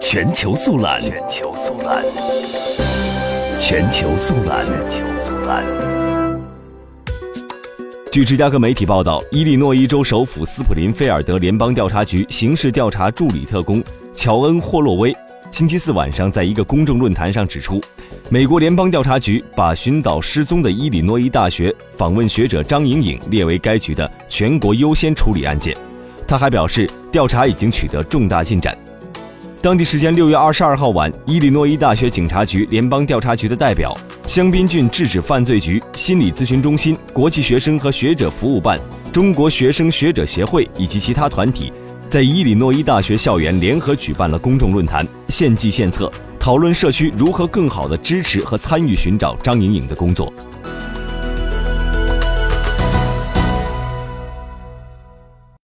全球速览，全球速览，全球速览，全球速览。据芝加哥媒体报道，伊利诺伊州首府斯普林菲尔德联邦调查局刑事调查助理特工乔恩·霍洛威星期四晚上在一个公众论坛上指出，美国联邦调查局把寻找失踪的伊利诺伊大学访问学者张莹颖列为该局的全国优先处理案件。他还表示，调查已经取得重大进展。当地时间六月二十二号晚，伊利诺伊大学警察局联邦调查局的代表、香槟郡制止犯罪局、心理咨询中心、国际学生和学者服务办、中国学生学者协会以及其他团体，在伊利诺伊大学校园联合举办了公众论坛，献计献策，讨论社区如何更好地支持和参与寻找张莹颖的工作。